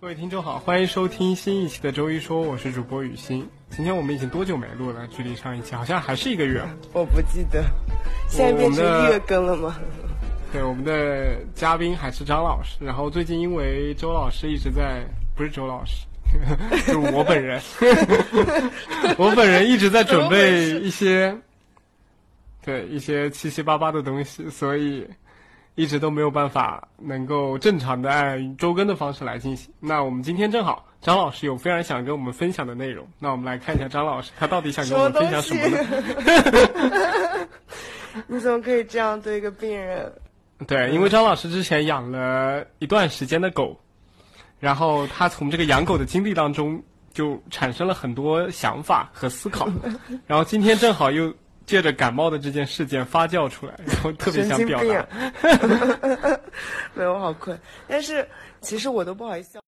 各位听众好，欢迎收听新一期的周一说，我是主播雨欣。今天我们已经多久没录了？距离上一期好像还是一个月。我不记得，现在变成月更了吗？对，我们的嘉宾还是张老师。然后最近因为周老师一直在，不是周老师，就是我本人，我本人一直在准备一些，对一些七七八八的东西，所以。一直都没有办法能够正常的按周更的方式来进行。那我们今天正好，张老师有非常想跟我们分享的内容。那我们来看一下张老师他到底想跟我们分享什么呢？你怎么可以这样对一个病人？对，因为张老师之前养了一段时间的狗，然后他从这个养狗的经历当中就产生了很多想法和思考，然后今天正好又。借着感冒的这件事件发酵出来，然后特别想表达。没有，我好困。但是其实我都不好意思。